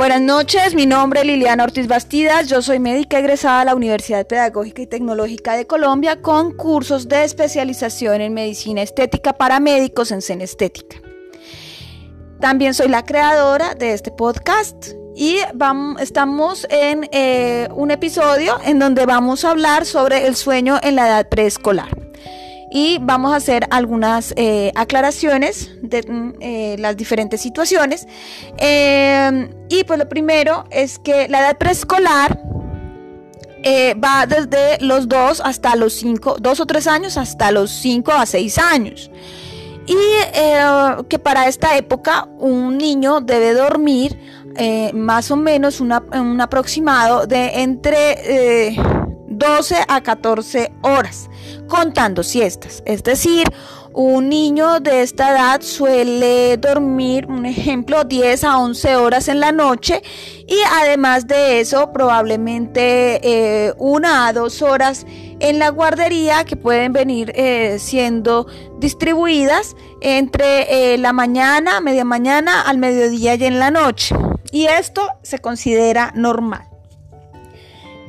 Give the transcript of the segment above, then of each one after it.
Buenas noches, mi nombre es Liliana Ortiz Bastidas, yo soy médica egresada a la Universidad Pedagógica y Tecnológica de Colombia con cursos de especialización en medicina estética para médicos en Estética. También soy la creadora de este podcast y estamos en eh, un episodio en donde vamos a hablar sobre el sueño en la edad preescolar y vamos a hacer algunas eh, aclaraciones de mm, eh, las diferentes situaciones. Em, y pues lo primero es que la edad preescolar eh, va desde los 2 hasta los 5, 2 o 3 años hasta los 5 a 6 años. Y que para esta época un niño debe dormir más o menos un aproximado de entre 12 a 14 horas contando siestas. Es decir, un niño de esta edad suele dormir, un ejemplo, 10 a 11 horas en la noche y además de eso probablemente eh, una a dos horas en la guardería que pueden venir eh, siendo distribuidas entre eh, la mañana, media mañana, al mediodía y en la noche. Y esto se considera normal.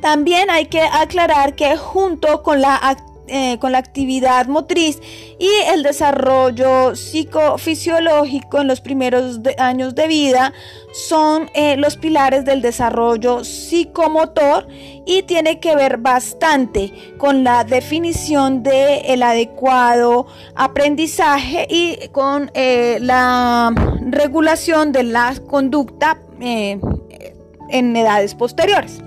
También hay que aclarar que junto con la eh, con la actividad motriz y el desarrollo psicofisiológico en los primeros años de vida son eh, los pilares del desarrollo psicomotor y tiene que ver bastante con la definición del el adecuado aprendizaje y con eh, la regulación de la conducta en edades posteriores.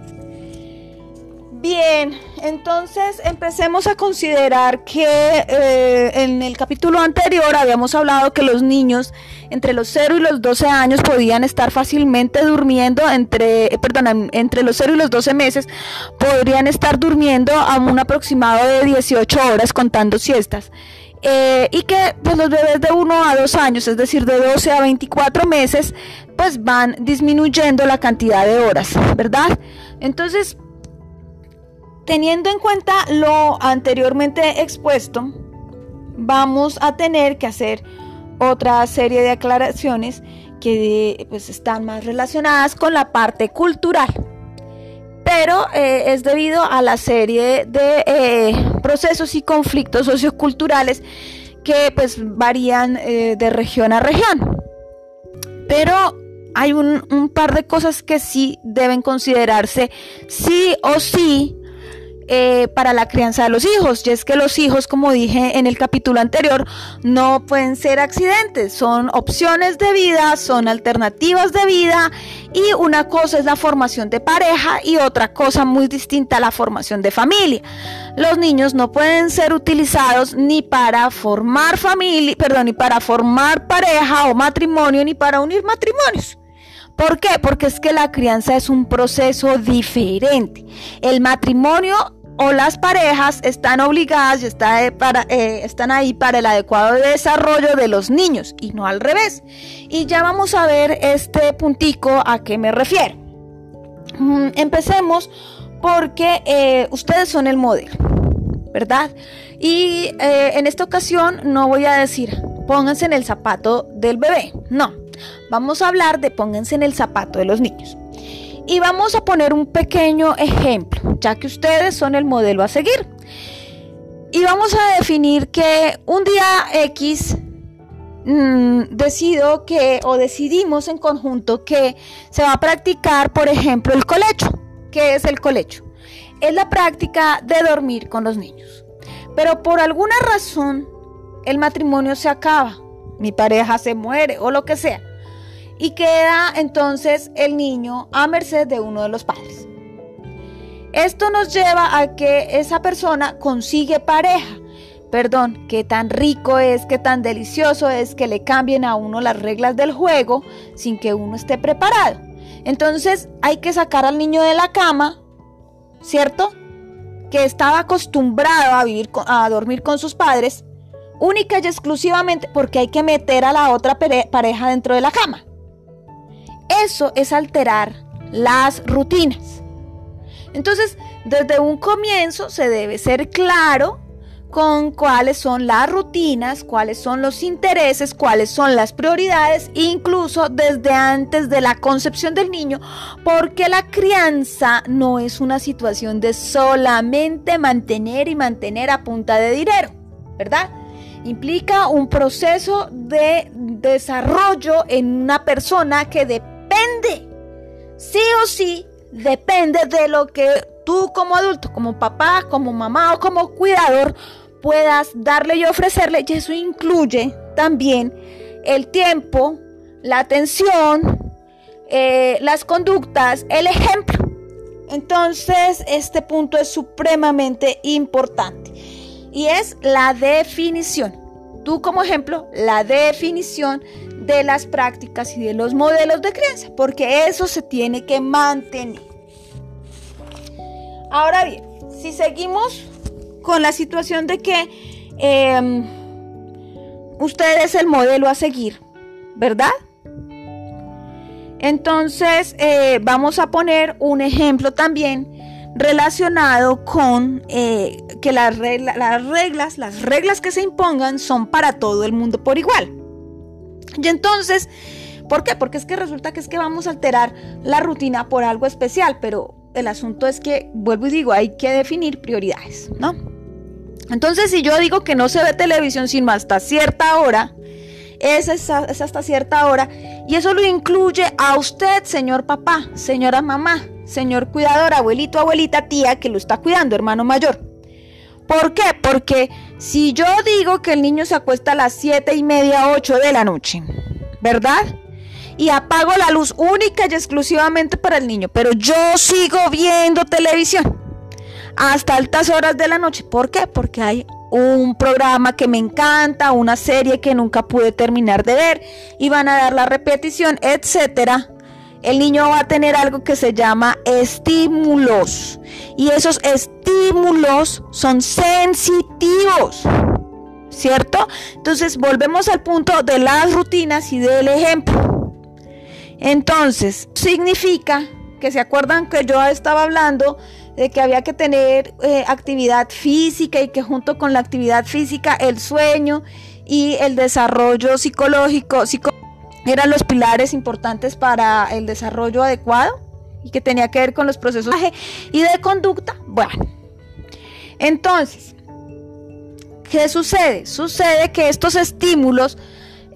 Bien, entonces empecemos a considerar que eh, en el capítulo anterior habíamos hablado que los niños entre los 0 y los 12 años podían estar fácilmente durmiendo entre, eh, perdón, entre los 0 y los 12 meses podrían estar durmiendo a un aproximado de 18 horas contando siestas. Eh, y que pues, los bebés de 1 a 2 años, es decir, de 12 a 24 meses, pues van disminuyendo la cantidad de horas, ¿verdad? Entonces, Teniendo en cuenta lo anteriormente expuesto, vamos a tener que hacer otra serie de aclaraciones que pues, están más relacionadas con la parte cultural. Pero eh, es debido a la serie de eh, procesos y conflictos socioculturales que pues varían eh, de región a región. Pero hay un, un par de cosas que sí deben considerarse sí o sí eh, para la crianza de los hijos. Y es que los hijos, como dije en el capítulo anterior, no pueden ser accidentes, son opciones de vida, son alternativas de vida y una cosa es la formación de pareja y otra cosa muy distinta la formación de familia. Los niños no pueden ser utilizados ni para formar familia, perdón, ni para formar pareja o matrimonio, ni para unir matrimonios. ¿Por qué? Porque es que la crianza es un proceso diferente. El matrimonio o las parejas están obligadas y está para, eh, están ahí para el adecuado desarrollo de los niños y no al revés. Y ya vamos a ver este puntico a qué me refiero. Mm, empecemos porque eh, ustedes son el modelo, ¿verdad? Y eh, en esta ocasión no voy a decir pónganse en el zapato del bebé, no. Vamos a hablar de pónganse en el zapato de los niños. Y vamos a poner un pequeño ejemplo, ya que ustedes son el modelo a seguir. Y vamos a definir que un día X mm, decido que o decidimos en conjunto que se va a practicar, por ejemplo, el colecho. ¿Qué es el colecho? Es la práctica de dormir con los niños. Pero por alguna razón el matrimonio se acaba, mi pareja se muere o lo que sea y queda entonces el niño a merced de uno de los padres. Esto nos lleva a que esa persona consigue pareja. Perdón, qué tan rico es, qué tan delicioso es que le cambien a uno las reglas del juego sin que uno esté preparado. Entonces hay que sacar al niño de la cama, ¿cierto? Que estaba acostumbrado a vivir a dormir con sus padres, única y exclusivamente porque hay que meter a la otra pareja dentro de la cama. Eso es alterar las rutinas. Entonces, desde un comienzo se debe ser claro con cuáles son las rutinas, cuáles son los intereses, cuáles son las prioridades, incluso desde antes de la concepción del niño, porque la crianza no es una situación de solamente mantener y mantener a punta de dinero, ¿verdad? Implica un proceso de desarrollo en una persona que depende, sí o sí, depende de lo que tú como adulto, como papá, como mamá o como cuidador puedas darle y ofrecerle. Y eso incluye también el tiempo, la atención, eh, las conductas, el ejemplo. Entonces, este punto es supremamente importante y es la definición. Tú como ejemplo, la definición de las prácticas y de los modelos de crianza, porque eso se tiene que mantener. Ahora bien, si seguimos con la situación de que em, usted es el modelo a seguir, ¿verdad? Entonces eh, vamos a poner un ejemplo también relacionado con eh, que las, las reglas, las reglas que se impongan son para todo el mundo por igual. Y entonces, ¿por qué? Porque es que resulta que es que vamos a alterar la rutina por algo especial, pero el asunto es que, vuelvo y digo, hay que definir prioridades, ¿no? Entonces, si yo digo que no se ve televisión sino hasta cierta hora, es, es, hasta cierta hora, y eso lo incluye a usted, señor papá, señora mamá, señor cuidador, abuelito, abuelita, tía, que lo está cuidando, hermano mayor. ¿Por qué? Porque si yo digo que el niño se acuesta a las siete y media, 8 de la noche, ¿verdad? y apago la luz única y exclusivamente para el niño, pero yo sigo viendo televisión hasta altas horas de la noche. ¿Por qué? Porque hay un programa que me encanta, una serie que nunca pude terminar de ver y van a dar la repetición, etcétera. El niño va a tener algo que se llama estímulos y esos estímulos son sensitivos. ¿Cierto? Entonces volvemos al punto de las rutinas y del ejemplo. Entonces, significa que se acuerdan que yo estaba hablando de que había que tener eh, actividad física y que junto con la actividad física el sueño y el desarrollo psicológico eran los pilares importantes para el desarrollo adecuado y que tenía que ver con los procesos y de conducta. Bueno, entonces, ¿qué sucede? Sucede que estos estímulos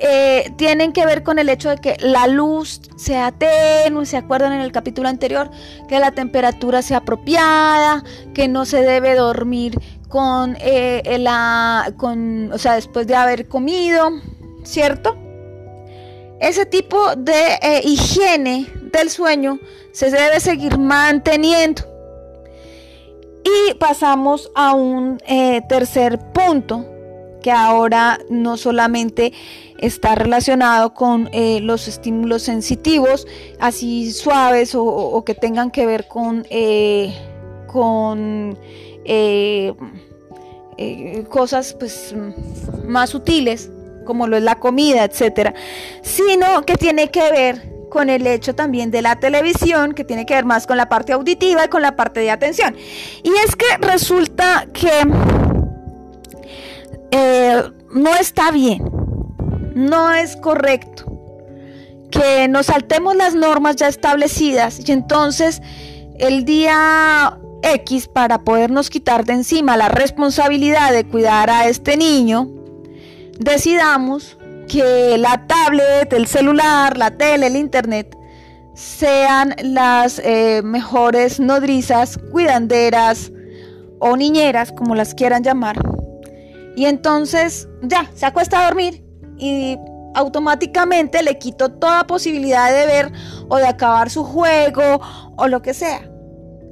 eh, tienen que ver con el hecho de que la luz sea tenue, se acuerdan en el capítulo anterior, que la temperatura sea apropiada, que no se debe dormir con, eh, la, con, o sea, después de haber comido, ¿cierto? Ese tipo de eh, higiene del sueño se debe seguir manteniendo. Y pasamos a un tercer punto, que ahora no solamente está relacionado con eh, los estímulos sensitivos, así suaves o, que tengan que ver con, eh, con eh, cosas pues, más sutiles, como lo es la comida, etcétera, sino que tiene que ver con el hecho también de la televisión, que tiene que ver más con la parte auditiva y con la parte de atención. Y es que resulta que no está bien no es correcto que nos saltemos las normas ya establecidas y entonces el día X para podernos quitar de encima la responsabilidad de cuidar a este niño, decidamos que la tablet, el celular, la tele, el internet sean las eh, mejores nodrizas, cuidanderas o niñeras, como las quieran llamar. Y entonces ya, se acuesta a dormir y automáticamente le quito toda posibilidad de ver o de acabar su juego o lo que sea.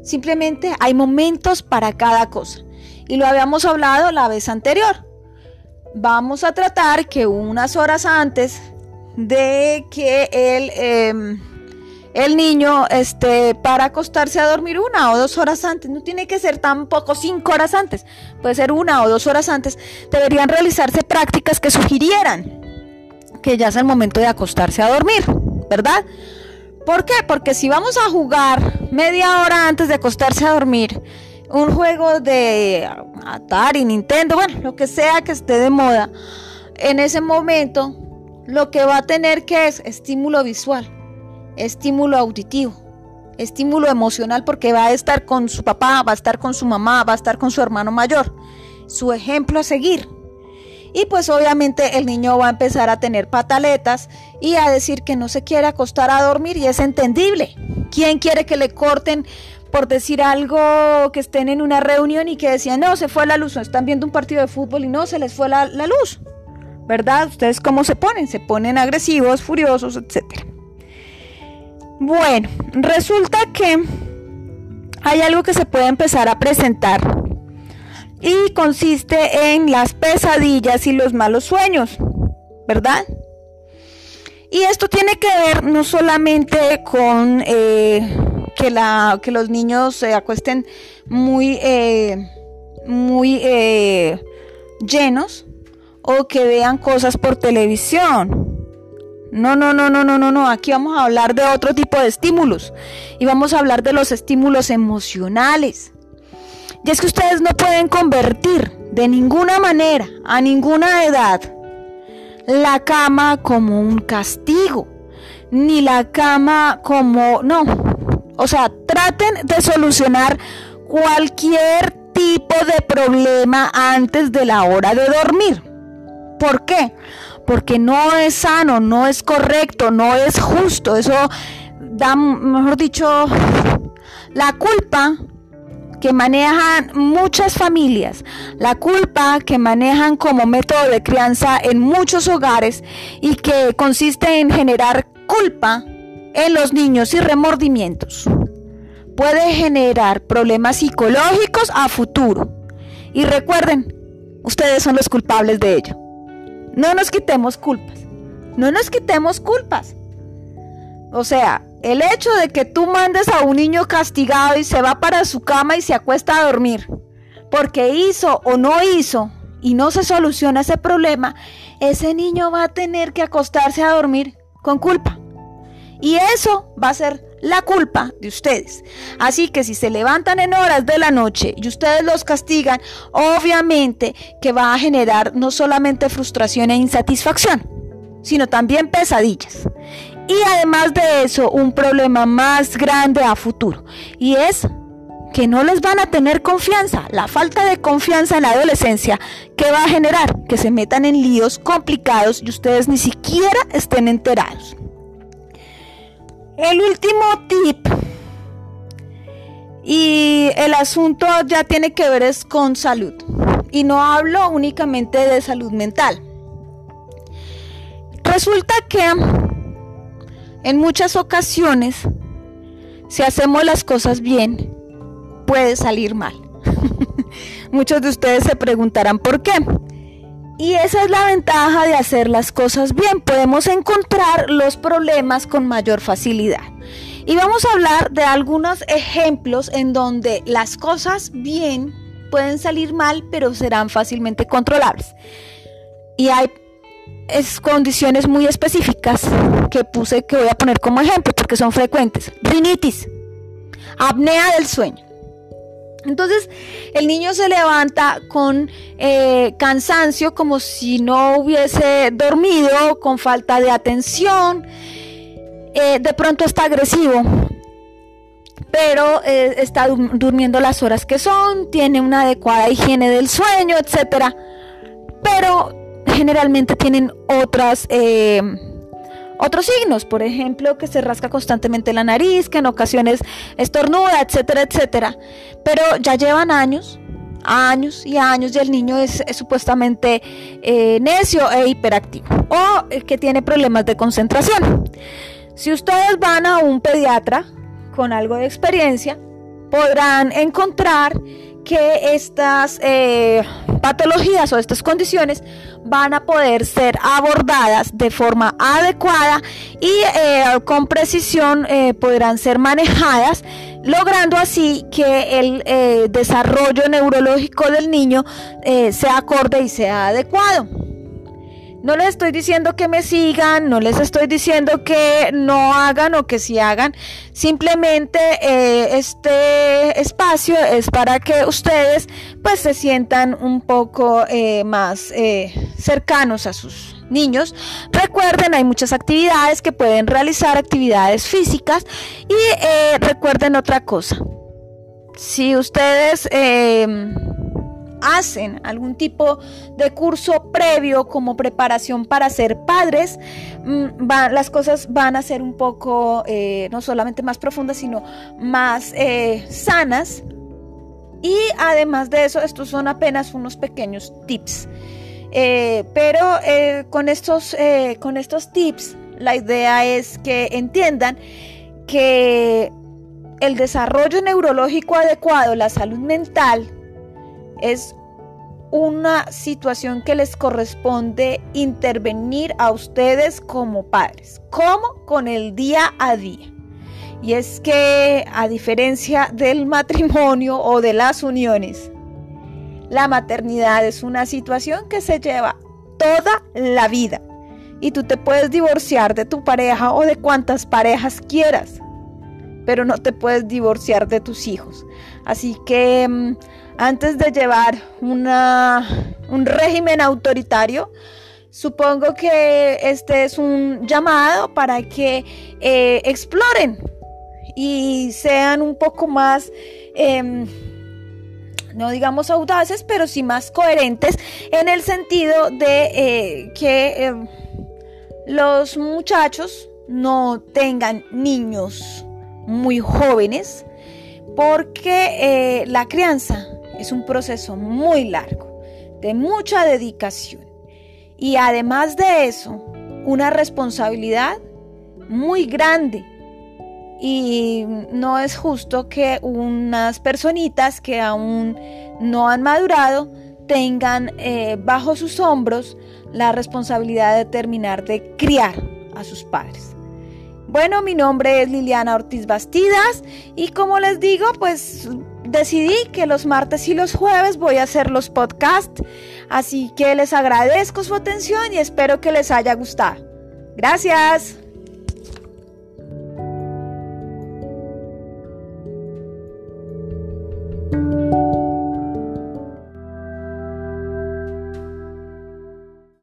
Simplemente hay momentos para cada cosa. Y lo habíamos hablado la vez anterior. Vamos a tratar que unas horas antes de que el, em, el niño esté para acostarse a dormir una o dos horas antes, no tiene que ser tampoco cinco horas antes, puede ser una o dos horas antes, deberían realizarse prácticas que sugirieran que ya es el momento de acostarse a dormir, ¿verdad? ¿Por qué? Porque si vamos a jugar media hora antes de acostarse a dormir, un juego de Atari, Nintendo, bueno, lo que sea que esté de moda, en ese momento lo que va a tener que es estímulo visual, estímulo auditivo, estímulo emocional porque va a estar con su papá, va a estar con su mamá, va a estar con su hermano mayor, su ejemplo a seguir. Y pues obviamente el niño va a empezar a tener pataletas y a decir que no se quiere acostar a dormir y es entendible. ¿Quién quiere que le corten por decir algo que estén en una reunión y que decían, no, se fue la luz, están viendo un partido de fútbol y no, se les fue la, la luz? ¿Verdad? ¿Ustedes cómo se ponen? Se ponen agresivos, furiosos, etc. Bueno, resulta que hay algo que se puede empezar a presentar y consiste en las pesadillas y los malos sueños, ¿verdad? Y esto tiene que ver no solamente con eh, que, la, que los niños se acuesten muy, eh, muy eh, llenos o que vean cosas por televisión. No, no, no, no, no, no, no. Aquí vamos a hablar de otro tipo de estímulos. Y vamos a hablar de los estímulos emocionales. Y es que ustedes no pueden convertir de ninguna manera, a ninguna edad, la cama como un castigo, ni la cama como... No, o sea, traten de solucionar cualquier tipo de problema antes de la hora de dormir. ¿Por qué? Porque no es sano, no es correcto, no es justo. Eso da, mejor dicho, la culpa que manejan muchas familias, la culpa que manejan como método de crianza en muchos hogares y que consiste en generar culpa en los niños y remordimientos. Puede generar problemas psicológicos a futuro. Y recuerden, ustedes son los culpables de ello. No nos quitemos culpas. No nos quitemos culpas. O sea, el hecho de que tú mandes a un niño castigado y se va para su cama y se acuesta a dormir, porque hizo o no hizo y no se soluciona ese problema, ese niño va a tener que acostarse a dormir con culpa. Y eso va a ser la culpa de ustedes. Así que si se levantan en horas de la noche y ustedes los castigan, obviamente que va a generar no solamente frustración e insatisfacción, sino también pesadillas. Y además de eso, un problema más grande a futuro. Y es que no les van a tener confianza. La falta de confianza en la adolescencia que va a generar que se metan en líos complicados y ustedes ni siquiera estén enterados. El último tip y el asunto ya tiene que ver es con salud. Y no hablo únicamente de salud mental. Resulta que en muchas ocasiones, si hacemos las cosas bien, puede salir mal. Muchos de ustedes se preguntarán por qué. Y esa es la ventaja de hacer las cosas bien. Podemos encontrar los problemas con mayor facilidad. Y vamos a hablar de algunos ejemplos en donde las cosas bien pueden salir mal, pero serán fácilmente controlables. Y hay es condiciones muy específicas que puse que voy a poner como ejemplo porque son frecuentes. Rinitis, apnea del sueño. Entonces el niño se levanta con eh, cansancio como si no hubiese dormido, con falta de atención, eh, de pronto está agresivo, pero eh, está durmiendo las horas que son, tiene una adecuada higiene del sueño, etc. Pero generalmente tienen otras, otros signos, por ejemplo, que se rasca constantemente la nariz, que en ocasiones estornuda, etcétera, etcétera. Pero ya llevan años, años y años y el niño es, supuestamente eh, necio e hiperactivo o eh, que tiene problemas de concentración. Si ustedes van a un pediatra con algo de experiencia, podrán encontrar que estas patologías o estas condiciones van a poder ser abordadas de forma adecuada y eh, con precisión eh, podrán ser manejadas, logrando así que el eh, desarrollo neurológico del niño sea acorde y sea adecuado. No les estoy diciendo que me sigan, no les estoy diciendo que no hagan o que sí hagan. Simplemente eh, este espacio es para que ustedes pues se sientan un poco eh, más eh, cercanos a sus niños. Recuerden, hay muchas actividades que pueden realizar, actividades físicas. Y recuerden otra cosa. Si ustedes hacen algún tipo de curso previo como preparación para ser padres, mm, las cosas van a ser un poco eh, no solamente más profundas, sino más eh, sanas. Y además de eso, estos son apenas unos pequeños tips. Eh, pero con, estos, con estos tips, la idea es que entiendan que el desarrollo neurológico adecuado, la salud mental, es una situación que les corresponde intervenir a ustedes como padres. ¿Cómo? Con el día a día. Y es que a diferencia del matrimonio o de las uniones, la maternidad es una situación que se lleva toda la vida. Y tú te puedes divorciar de tu pareja o de cuantas parejas quieras, pero no te puedes divorciar de tus hijos. Así que mm, antes de llevar un régimen autoritario, supongo que este es un llamado para que eh, exploren y sean un poco más, em, no digamos audaces, pero sí más coherentes en el sentido de eh, que em, los muchachos no tengan niños muy jóvenes, porque eh, la crianza es un proceso muy largo, de mucha dedicación y además de eso, una responsabilidad muy grande. Y no es justo que unas personitas que aún no han madurado tengan eh, bajo sus hombros la responsabilidad de terminar de criar a sus padres. Bueno, mi nombre es Liliana Ortiz Bastidas y como les digo, pues decidí que los martes y los jueves voy a hacer los podcasts, así que les agradezco su atención y espero que les haya gustado. Gracias.